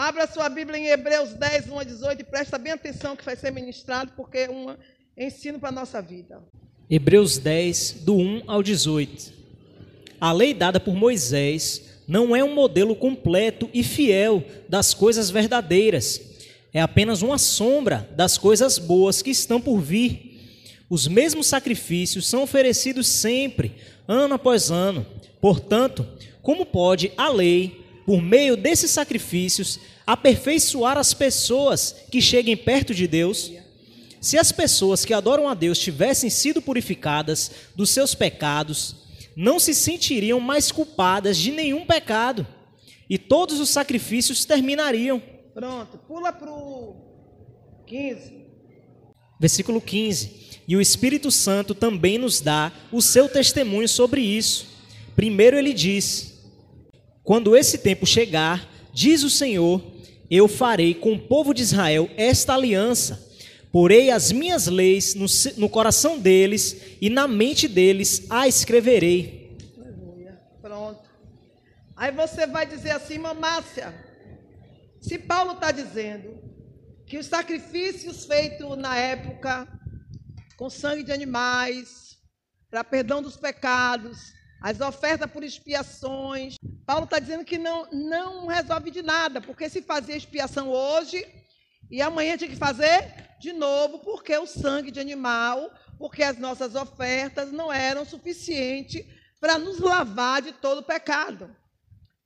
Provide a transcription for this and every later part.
Abra sua Bíblia em Hebreus 10, 1 a 18 e presta bem atenção que vai ser ministrado, porque é um ensino para a nossa vida. Hebreus 10, do 1 ao 18. A lei dada por Moisés não é um modelo completo e fiel das coisas verdadeiras. É apenas uma sombra das coisas boas que estão por vir. Os mesmos sacrifícios são oferecidos sempre, ano após ano. Portanto, como pode a lei, por meio desses sacrifícios, aperfeiçoar as pessoas que cheguem perto de Deus? Se as pessoas que adoram a Deus tivessem sido purificadas dos seus pecados, não se sentiriam mais culpadas de nenhum pecado, e todos os sacrifícios terminariam. Pronto, pula para o 15. Versículo 15. E o Espírito Santo também nos dá o seu testemunho sobre isso. Primeiro ele diz: Quando esse tempo chegar, diz o Senhor, eu farei com o povo de Israel esta aliança. Porei as minhas leis no, no coração deles e na mente deles a escreverei. Pronto. Aí você vai dizer assim, mamácia. Se Paulo está dizendo que os sacrifícios feitos na época com sangue de animais, para perdão dos pecados, as ofertas por expiações, Paulo está dizendo que não, não resolve de nada, porque se fazia expiação hoje e amanhã tinha que fazer de novo, porque o sangue de animal, porque as nossas ofertas não eram suficientes para nos lavar de todo pecado.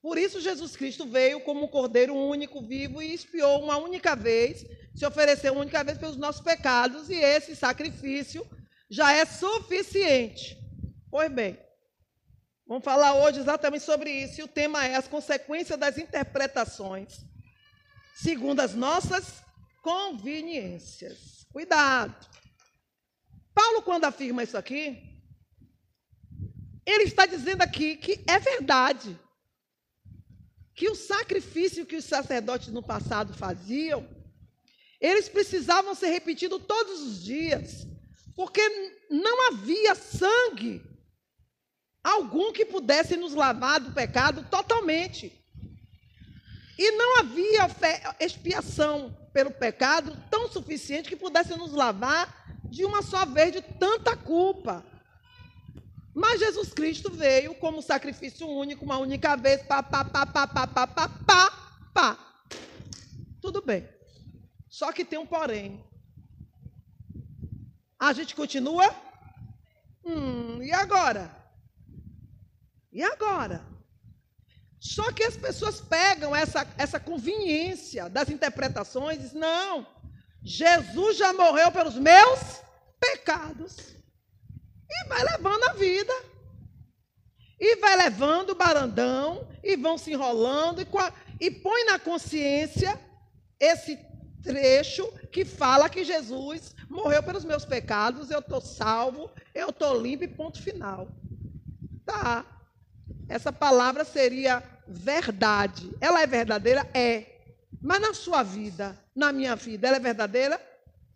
Por isso, Jesus Cristo veio como um cordeiro único, vivo, e expiou uma única vez, se ofereceu uma única vez pelos nossos pecados, e esse sacrifício já é suficiente. Pois bem, vamos falar hoje exatamente sobre isso, e o tema é as consequências das interpretações, segundo as nossas conveniências. Cuidado. Paulo, quando afirma isso aqui, ele está dizendo aqui que é verdade que o sacrifício que os sacerdotes no passado faziam, eles precisavam ser repetidos todos os dias, porque não havia sangue algum que pudesse nos lavar do pecado totalmente. E não havia expiação pelo pecado tão suficiente que pudesse nos lavar de uma só vez de tanta culpa. Mas Jesus Cristo veio como sacrifício único, uma única vez, pá, pá, pá, pá, pá, pá, pá, pá, pá. Tudo bem. Só que tem um porém. A gente continua? Hum, e agora? E agora? Só que as pessoas pegam essa, essa conveniência das interpretações e dizem, não, Jesus já morreu pelos meus pecados. E vai levando a vida. E vai levando o barandão, e vão se enrolando, e, e põe na consciência esse trecho que fala que Jesus morreu pelos meus pecados, eu estou salvo, eu estou limpo e ponto final. Tá. Essa palavra seria verdade. Ela é verdadeira? É. Mas na sua vida, na minha vida, ela é verdadeira?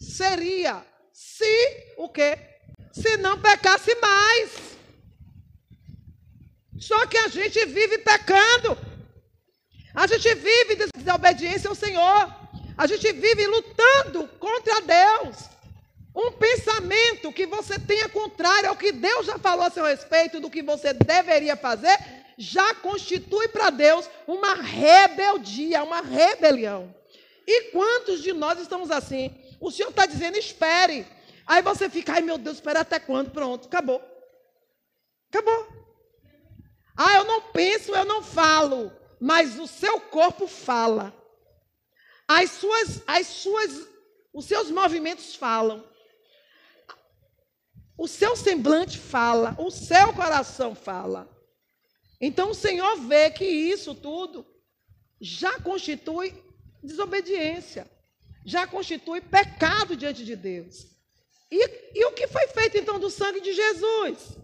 Seria. Se o quê? Se não pecasse mais. Só que a gente vive pecando. A gente vive desobediência ao Senhor. A gente vive lutando contra Deus. Um pensamento que você tenha contrário ao que Deus já falou a seu respeito do que você deveria fazer, já constitui para Deus uma rebeldia, uma rebelião. E quantos de nós estamos assim? O Senhor está dizendo, espere. Aí você fica, ai meu Deus, espera até quando? Pronto, acabou. Acabou. Ah, eu não penso, eu não falo, mas o seu corpo fala. As suas, as suas, os seus movimentos falam. O seu semblante fala, o seu coração fala. Então o Senhor vê que isso tudo já constitui desobediência, já constitui pecado diante de Deus. E, e o que foi feito então do sangue de Jesus?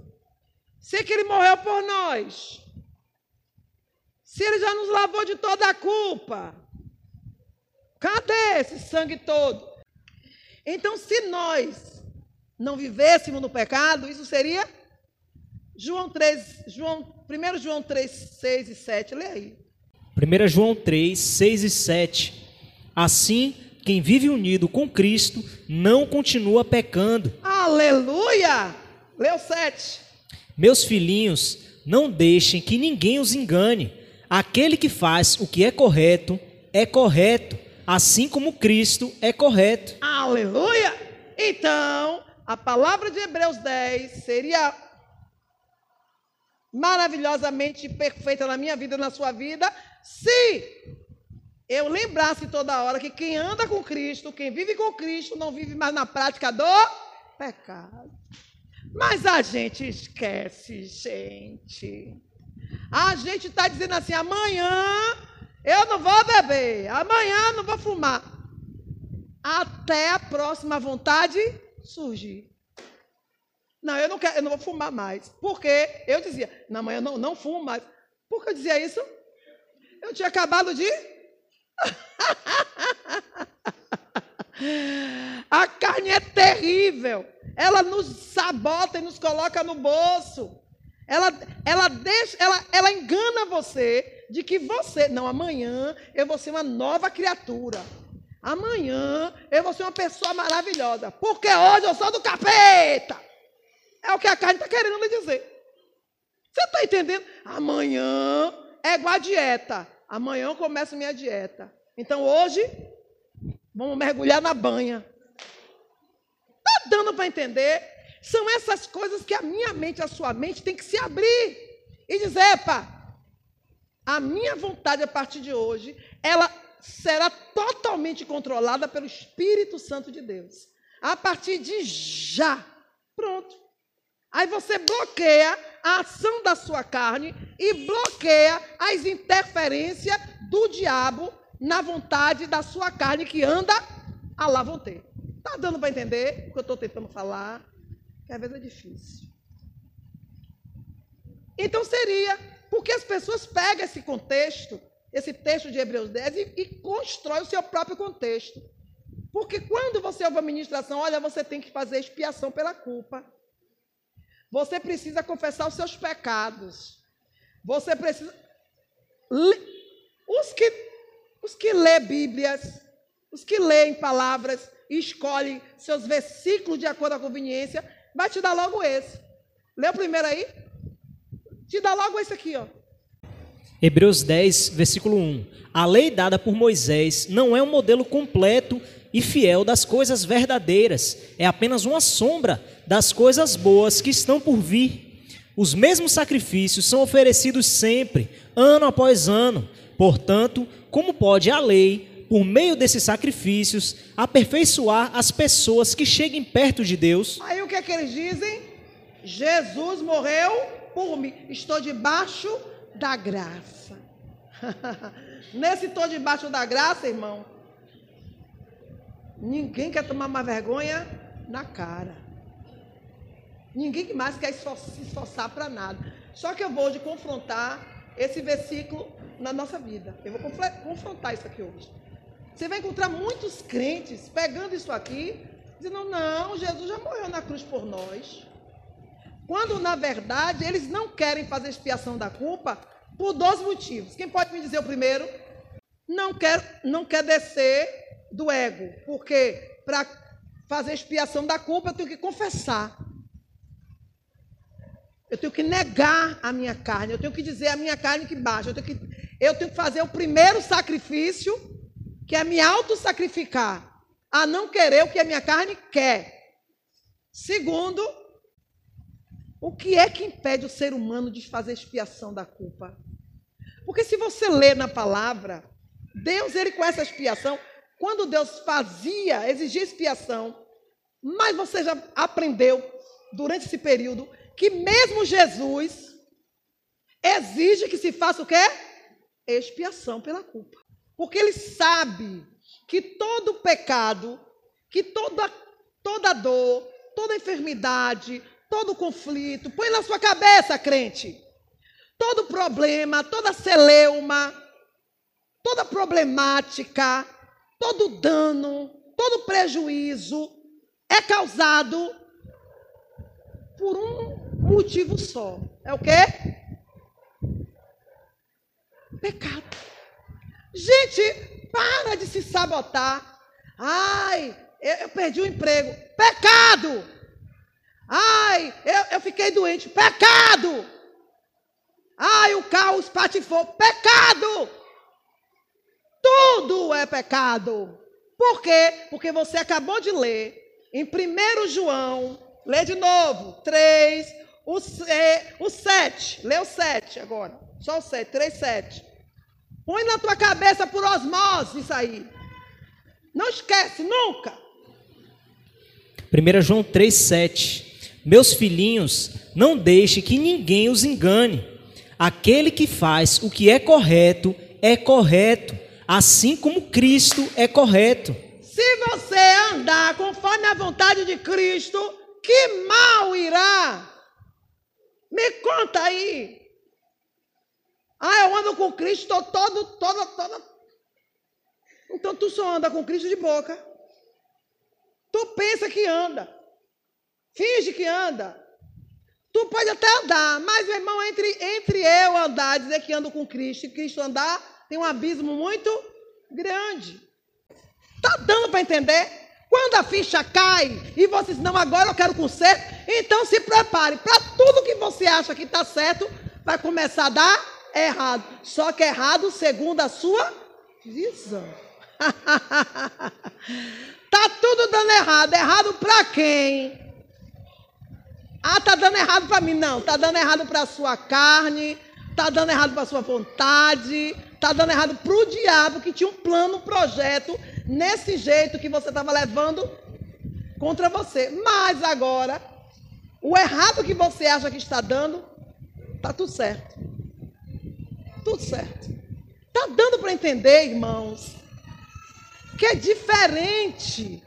Se que ele morreu por nós, se ele já nos lavou de toda a culpa, cadê esse sangue todo? Então, se nós não vivêssemos no pecado, isso seria João 3, João, 1 João 3, 6 e 7, lê aí. 1 João 3, 6 e 7. Assim, quem vive unido com Cristo não continua pecando. Aleluia! Leu 7. Meus filhinhos, não deixem que ninguém os engane. Aquele que faz o que é correto, é correto, assim como Cristo é correto. Aleluia! Então, a palavra de Hebreus 10 seria maravilhosamente perfeita na minha vida, na sua vida, se eu lembrasse toda hora que quem anda com Cristo, quem vive com Cristo, não vive mais na prática do pecado. Mas a gente esquece, gente. A gente está dizendo assim: amanhã eu não vou beber, amanhã eu não vou fumar. Até a próxima vontade surgir. Não, eu não quero, eu não vou fumar mais. Porque eu dizia, não, amanhã eu não, não fumo mais. Por que eu dizia isso? Eu tinha acabado de. a carne é terrível. Ela nos sabota e nos coloca no bolso. Ela, ela, deixa, ela, ela engana você de que você, não, amanhã eu vou ser uma nova criatura. Amanhã eu vou ser uma pessoa maravilhosa. Porque hoje eu sou do capeta. É o que a carne está querendo lhe dizer. Você está entendendo? Amanhã é igual a dieta. Amanhã eu começo minha dieta. Então hoje, vamos mergulhar na banha dando para entender? São essas coisas que a minha mente, a sua mente tem que se abrir e dizer, epa, a minha vontade a partir de hoje, ela será totalmente controlada pelo Espírito Santo de Deus. A partir de já. Pronto. Aí você bloqueia a ação da sua carne e bloqueia as interferências do diabo na vontade da sua carne que anda a lá vão ter. Está dando para entender o que eu estou tentando falar? Que às vezes é difícil. Então seria, porque as pessoas pegam esse contexto, esse texto de Hebreus 10, e, e constrói o seu próprio contexto. Porque quando você ouve a ministração, olha, você tem que fazer expiação pela culpa. Você precisa confessar os seus pecados. Você precisa. Os que, os que lê Bíblias, os que leem palavras, e escolhe seus versículos de acordo com a conveniência, vai te dar logo esse. Lê o primeiro aí. Te dá logo esse aqui, ó. Hebreus 10, versículo 1. A lei dada por Moisés não é um modelo completo e fiel das coisas verdadeiras, é apenas uma sombra das coisas boas que estão por vir. Os mesmos sacrifícios são oferecidos sempre, ano após ano. Portanto, como pode a lei por meio desses sacrifícios, aperfeiçoar as pessoas que cheguem perto de Deus. Aí o que é que eles dizem? Jesus morreu por mim. Estou debaixo da graça. Nesse estou debaixo da graça, irmão, ninguém quer tomar mais vergonha na cara. Ninguém mais quer se esforçar para nada. Só que eu vou hoje confrontar esse versículo na nossa vida. Eu vou confrontar isso aqui hoje. Você vai encontrar muitos crentes pegando isso aqui, dizendo: não, Jesus já morreu na cruz por nós. Quando, na verdade, eles não querem fazer expiação da culpa por dois motivos. Quem pode me dizer o primeiro? Não quer, não quer descer do ego, porque para fazer expiação da culpa eu tenho que confessar. Eu tenho que negar a minha carne, eu tenho que dizer a minha carne que baixa, eu tenho que, eu tenho que fazer o primeiro sacrifício que é me auto-sacrificar, a não querer o que a minha carne quer. Segundo, o que é que impede o ser humano de fazer expiação da culpa? Porque se você lê na palavra, Deus, ele com essa expiação, quando Deus fazia, exigia expiação, mas você já aprendeu durante esse período que mesmo Jesus exige que se faça o quê? Expiação pela culpa. Porque ele sabe que todo pecado, que toda, toda dor, toda enfermidade, todo conflito, põe na sua cabeça, crente. Todo problema, toda celeuma, toda problemática, todo dano, todo prejuízo é causado por um motivo só. É o quê? Pecado. Gente, para de se sabotar. Ai, eu, eu perdi o emprego. Pecado! Ai, eu, eu fiquei doente. Pecado! Ai, o carro espatifou. Pecado! Tudo é pecado. Por quê? Porque você acabou de ler em 1 João, lê de novo, 3, o, o 7, lê o 7 agora, só o 7, 3, 7. Põe na tua cabeça por osmose isso aí. Não esquece nunca. 1 João 3, 7. Meus filhinhos, não deixe que ninguém os engane. Aquele que faz o que é correto, é correto, assim como Cristo é correto. Se você andar conforme a vontade de Cristo, que mal irá? Me conta aí. Ah, eu ando com Cristo todo, todo, todo. Então tu só anda com Cristo de boca. Tu pensa que anda. Finge que anda. Tu pode até andar, mas, meu irmão, entre, entre eu andar, dizer que ando com Cristo e Cristo andar, tem um abismo muito grande. Está dando para entender? Quando a ficha cai e você diz, não, agora eu quero conserto, então se prepare. Para tudo que você acha que está certo, vai começar a dar errado. Só que errado segundo a sua visão. tá tudo dando errado. Errado para quem? Ah, tá dando errado para mim. Não, tá dando errado para a sua carne, tá dando errado para a sua vontade, tá dando errado para o diabo que tinha um plano, um projeto nesse jeito que você estava levando contra você. Mas agora, o errado que você acha que está dando, tá tudo certo. Tudo certo. Tá dando para entender, irmãos, que é diferente.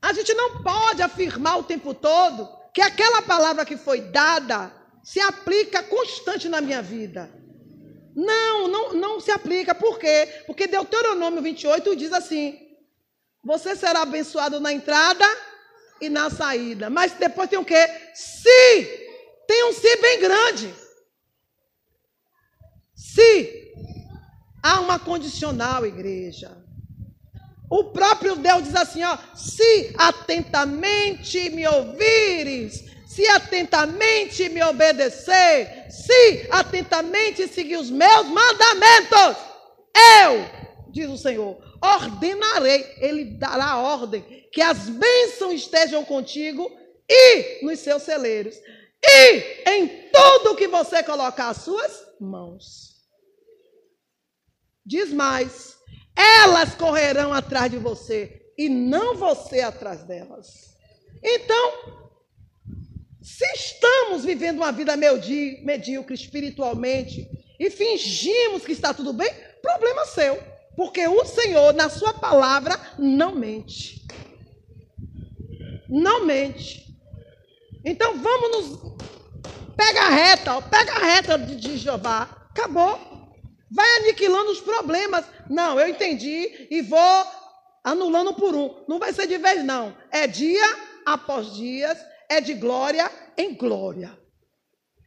A gente não pode afirmar o tempo todo que aquela palavra que foi dada se aplica constante na minha vida. Não, não, não se aplica. Por quê? Porque Deuteronômio 28 diz assim: Você será abençoado na entrada e na saída. Mas depois tem o quê? Se. Tem um se bem grande. Se. Há uma condicional, igreja. O próprio Deus diz assim: ó, se atentamente me ouvires, se atentamente me obedecer, se atentamente seguir os meus mandamentos, eu, diz o Senhor, ordenarei, Ele dará ordem, que as bênçãos estejam contigo e nos seus celeiros, e em tudo que você colocar as suas mãos. Diz mais, elas correrão atrás de você e não você atrás delas. Então, se estamos vivendo uma vida medíocre espiritualmente e fingimos que está tudo bem, problema seu. Porque o Senhor, na sua palavra, não mente. Não mente. Então vamos nos. Pega a reta, pega a reta de, de Jeová. Acabou. Vai aniquilando os problemas. Não, eu entendi e vou anulando por um. Não vai ser de vez, não. É dia após dias, é de glória em glória.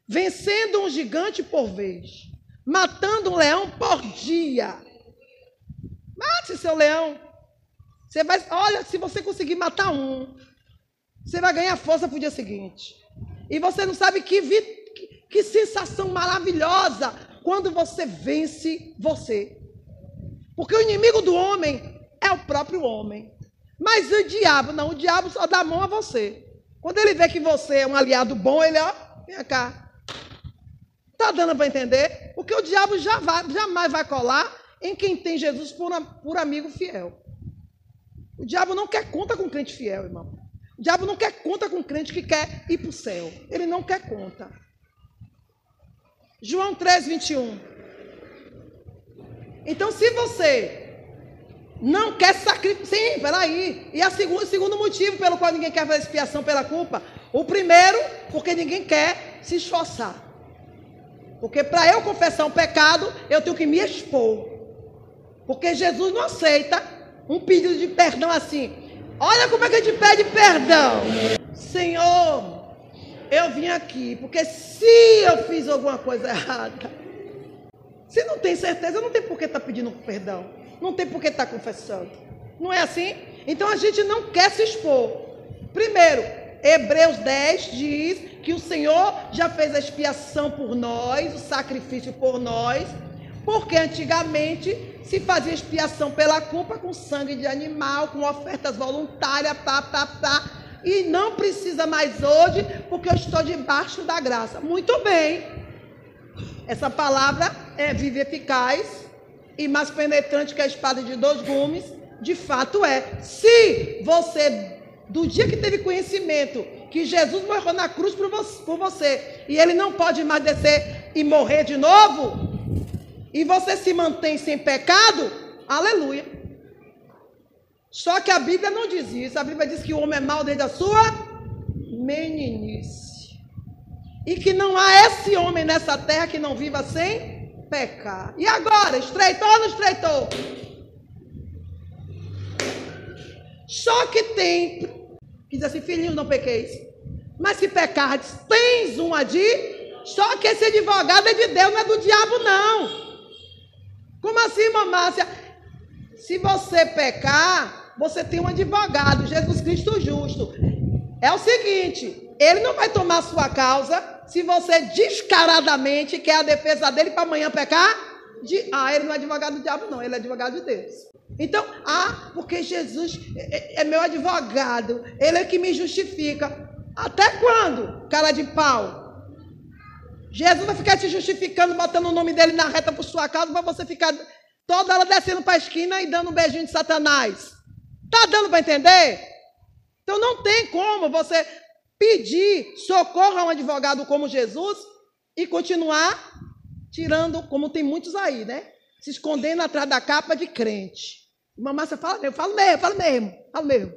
Vencendo um gigante por vez. Matando um leão por dia. Mate seu leão. Você vai, olha, se você conseguir matar um, você vai ganhar força para o dia seguinte. E você não sabe que, que, que sensação maravilhosa quando você vence você. Porque o inimigo do homem é o próprio homem. Mas o diabo, não, o diabo só dá a mão a você. Quando ele vê que você é um aliado bom, ele, ó, vem cá. Tá dando para entender? Porque o diabo já vai, jamais vai colar em quem tem Jesus por, por amigo fiel. O diabo não quer conta com crente fiel, irmão. O diabo não quer conta com crente que quer ir para o céu. Ele não quer conta. João 3, 21. Então, se você não quer sacrificar. Sim, peraí. E a segundo, o segundo motivo pelo qual ninguém quer fazer expiação pela culpa. O primeiro, porque ninguém quer se esforçar. Porque para eu confessar um pecado, eu tenho que me expor. Porque Jesus não aceita um pedido de perdão assim. Olha como é que a gente pede perdão. Senhor, eu vim aqui porque se eu fiz alguma coisa errada, Se não tem certeza, não tem por que estar tá pedindo perdão. Não tem por que estar tá confessando. Não é assim? Então a gente não quer se expor. Primeiro, Hebreus 10 diz que o Senhor já fez a expiação por nós, o sacrifício por nós, porque antigamente se fazia expiação pela culpa com sangue de animal, com ofertas voluntárias, tá, tá, tá. E não precisa mais hoje, porque eu estou debaixo da graça. Muito bem. Essa palavra é viva eficaz e mais penetrante que a espada de dois gumes. De fato é. Se você, do dia que teve conhecimento que Jesus morreu na cruz por você, e ele não pode mais descer e morrer de novo, e você se mantém sem pecado, aleluia. Só que a Bíblia não diz isso. A Bíblia diz que o homem é mau desde a sua meninice. E que não há esse homem nessa terra que não viva sem pecar. E agora, estreitou ou não estreitou? Só que tem, que diz assim, filhinhos, não pequeis. Mas se pecardes, tens uma de. Só que esse advogado é de Deus, não é do diabo, não. Como assim, mamácia? Se você pecar, você tem um advogado, Jesus Cristo justo. É o seguinte, ele não vai tomar sua causa se você descaradamente quer a defesa dele para amanhã pecar. De, ah, ele não é advogado do diabo, não, ele é advogado de Deus. Então, ah, porque Jesus é, é meu advogado, ele é que me justifica. Até quando, cara de pau? Jesus vai ficar te justificando, botando o nome dele na reta por sua casa, para você ficar toda ela descendo para a esquina e dando um beijinho de Satanás. Tá dando para entender? Então não tem como você pedir socorro a um advogado como Jesus e continuar tirando, como tem muitos aí, né? Se escondendo atrás da capa de crente. Mamãe, você fala mesmo, falo mesmo, falo mesmo, falo mesmo.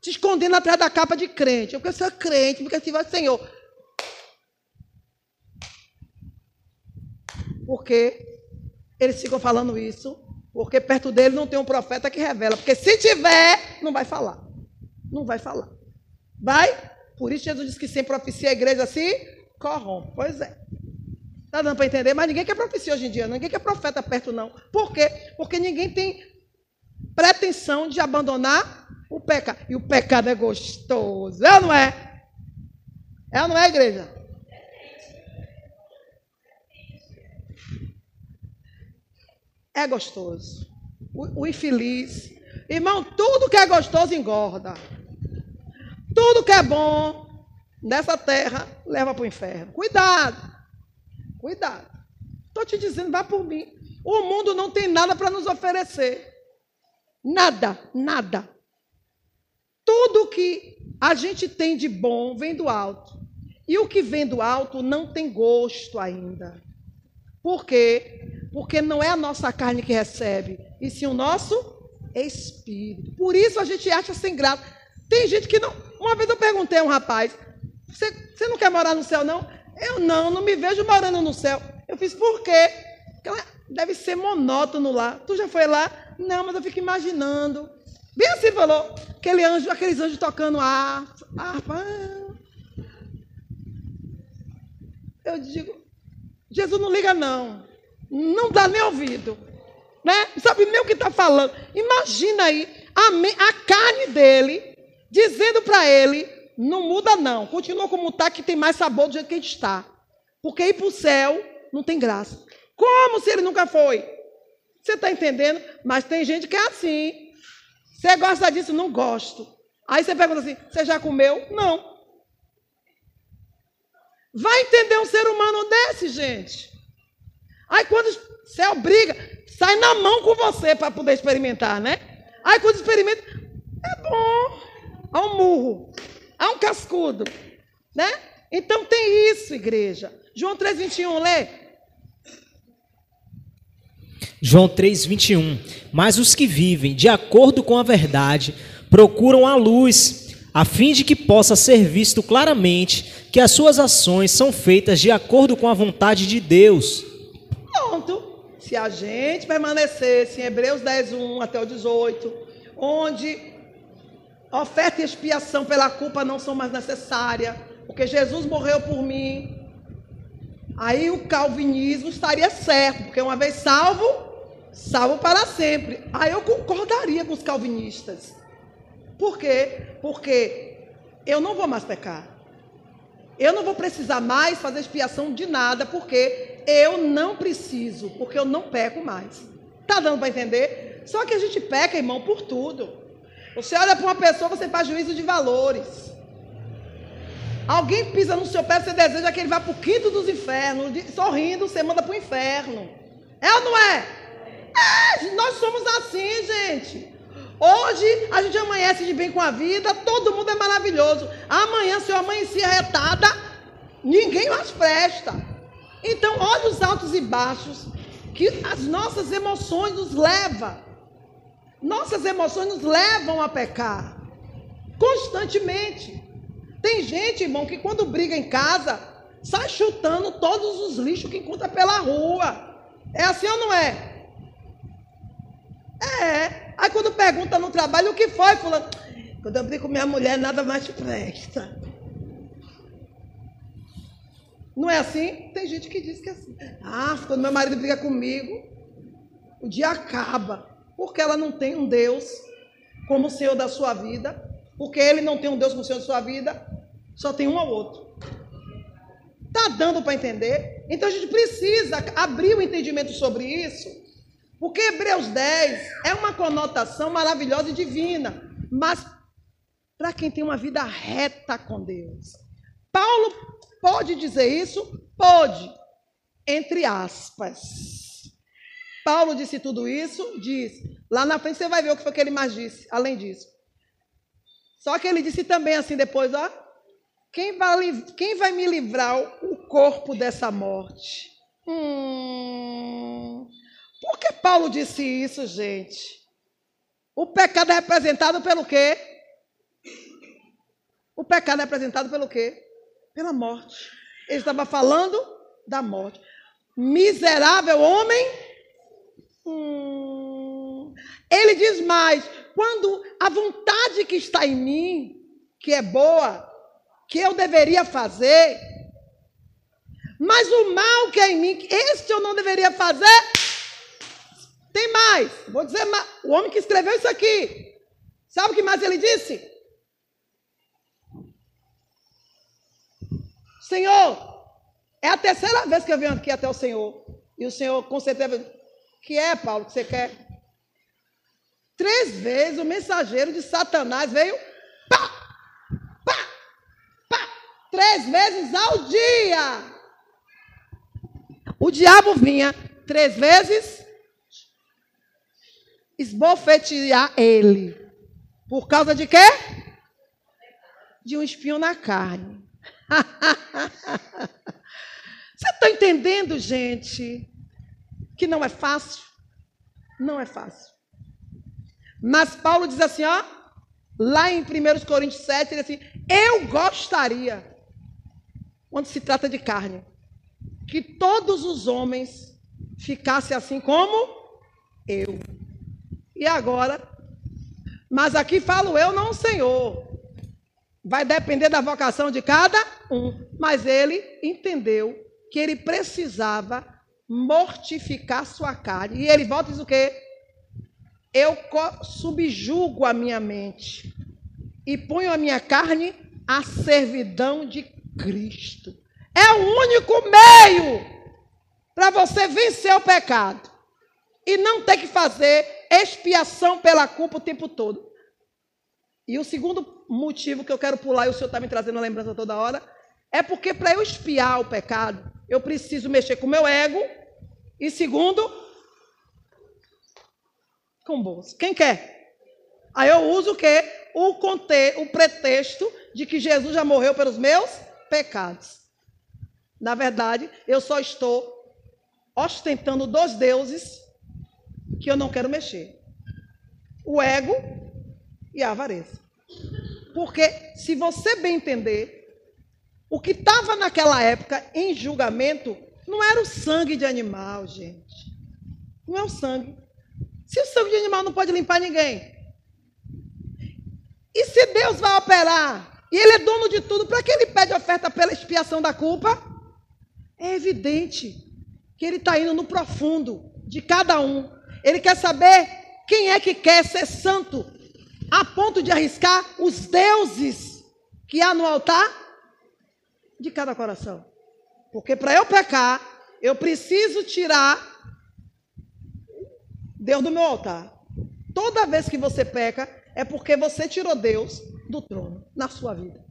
Se escondendo atrás da capa de crente. Eu quero ser crente, porque se vai, Senhor, porque eles ficam falando isso, porque perto dele não tem um profeta que revela. Porque se tiver, não vai falar. Não vai falar. Vai? Por isso Jesus disse que sem profecia a igreja se corrompe. Pois é. Está dando para entender? Mas ninguém quer profecia hoje em dia. Ninguém quer profeta perto, não. Por quê? Porque ninguém tem pretensão de abandonar o pecado. E o pecado é gostoso. É ou não é? É ou não é, igreja? É gostoso. O, o infeliz. Irmão, tudo que é gostoso engorda. Tudo que é bom nessa terra leva para o inferno. Cuidado. Cuidado. Estou te dizendo, vá por mim. O mundo não tem nada para nos oferecer. Nada, nada. Tudo que a gente tem de bom vem do alto. E o que vem do alto não tem gosto ainda. Por quê? Porque não é a nossa carne que recebe, e sim o nosso espírito. Por isso a gente acha sem graça. Tem gente que não. Uma vez eu perguntei a um rapaz: você, você não quer morar no céu, não? Eu não, não me vejo morando no céu. Eu fiz, por quê? Porque deve ser monótono lá. Tu já foi lá? Não, mas eu fico imaginando. Bem assim falou. Aquele anjo, aqueles anjos tocando harpa. harpa. Eu digo, Jesus não liga, não. Não dá nem ouvido. Né? Não sabe nem o que está falando. Imagina aí a, a carne dele dizendo para ele: não muda, não. Continua como está, que tem mais sabor do jeito que está. Porque ir para o céu não tem graça. Como se ele nunca foi? Você está entendendo? Mas tem gente que é assim. Você gosta disso? Não gosto. Aí você pergunta assim: você já comeu? Não. Vai entender um ser humano desse, gente? Aí quando você obriga, sai na mão com você para poder experimentar, né? Aí quando experimenta, é bom. Há um murro, há um cascudo, né? Então tem isso, igreja. João 3,21, lê. João 3,21. Mas os que vivem de acordo com a verdade procuram a luz, a fim de que possa ser visto claramente que as suas ações são feitas de acordo com a vontade de Deus. Pronto. Se a gente permanecesse em Hebreus 10, 1 até o 18, onde oferta e expiação pela culpa não são mais necessárias, porque Jesus morreu por mim. aí o calvinismo estaria certo, porque uma vez salvo, salvo para sempre. Aí eu concordaria com os calvinistas. Por quê? Porque eu não vou mais pecar. Eu não vou precisar mais fazer expiação de nada, porque eu não preciso, porque eu não peco mais. Tá dando para entender? Só que a gente peca, irmão, por tudo. Você olha para uma pessoa, você faz juízo de valores. Alguém pisa no seu pé, você deseja que ele vá para o quinto dos infernos, sorrindo, você manda para o inferno. É ou não é? É, nós somos assim, gente. Hoje a gente amanhece de bem com a vida, todo mundo é maravilhoso. Amanhã, se eu amanhecer retada, ninguém mais presta. Então, olha os altos e baixos que as nossas emoções nos levam. Nossas emoções nos levam a pecar constantemente. Tem gente, irmão, que quando briga em casa, sai chutando todos os lixos que encontra pela rua. É assim ou não é? É. Aí quando pergunta no trabalho o que foi, fulano, quando eu brigo com minha mulher, nada mais presta. Não é assim? Tem gente que diz que é assim. Ah, quando meu marido briga comigo, o dia acaba. Porque ela não tem um Deus como Senhor da sua vida. Porque ele não tem um Deus como Senhor da sua vida. Só tem um ao outro. Tá dando para entender? Então a gente precisa abrir o entendimento sobre isso porque Hebreus 10 é uma conotação maravilhosa e divina, mas para quem tem uma vida reta com Deus. Paulo pode dizer isso? Pode, entre aspas. Paulo disse tudo isso? Diz. Lá na frente você vai ver o que foi que ele mais disse, além disso. Só que ele disse também assim depois, ó. Quem vai, quem vai me livrar o corpo dessa morte? Hum, por que Paulo disse isso, gente? O pecado é representado pelo quê? O pecado é representado pelo quê? Pela morte. Ele estava falando da morte. Miserável homem. Hum. Ele diz mais: quando a vontade que está em mim, que é boa, que eu deveria fazer, mas o mal que é em mim, este eu não deveria fazer, tem mais. Vou dizer. O homem que escreveu isso aqui. Sabe o que mais ele disse? Senhor, é a terceira vez que eu venho aqui até o Senhor. E o Senhor, com certeza, que é, Paulo, que você quer? Três vezes o mensageiro de Satanás veio, pá, pá, pá, três vezes ao dia. O diabo vinha três vezes esbofetear ele. Por causa de quê? De um espinho na carne. Você está entendendo, gente, que não é fácil? Não é fácil. Mas Paulo diz assim, ó, lá em 1 Coríntios 7, ele diz assim: Eu gostaria, quando se trata de carne, que todos os homens ficassem assim como eu. E agora? Mas aqui falo eu, não o Senhor. Vai depender da vocação de cada um. Mas ele entendeu que ele precisava mortificar sua carne. E ele volta e diz o quê? Eu subjugo a minha mente e ponho a minha carne à servidão de Cristo. É o único meio para você vencer o pecado e não ter que fazer expiação pela culpa o tempo todo. E o segundo motivo que eu quero pular, e o Senhor está me trazendo a lembrança toda hora, é porque para eu expiar o pecado, eu preciso mexer com o meu ego. E segundo, com bolsa. Quem quer? Aí eu uso o quê? O, conte, o pretexto de que Jesus já morreu pelos meus pecados. Na verdade, eu só estou ostentando dos deuses que eu não quero mexer. O ego e a avareza. Porque se você bem entender, o que estava naquela época em julgamento não era o sangue de animal, gente. Não é o sangue. Se o sangue de animal não pode limpar ninguém. E se Deus vai operar, e Ele é dono de tudo, para que Ele pede oferta pela expiação da culpa? É evidente que ele está indo no profundo de cada um. Ele quer saber quem é que quer ser santo, a ponto de arriscar os deuses que há no altar de cada coração. Porque para eu pecar, eu preciso tirar Deus do meu altar. Toda vez que você peca, é porque você tirou Deus do trono na sua vida.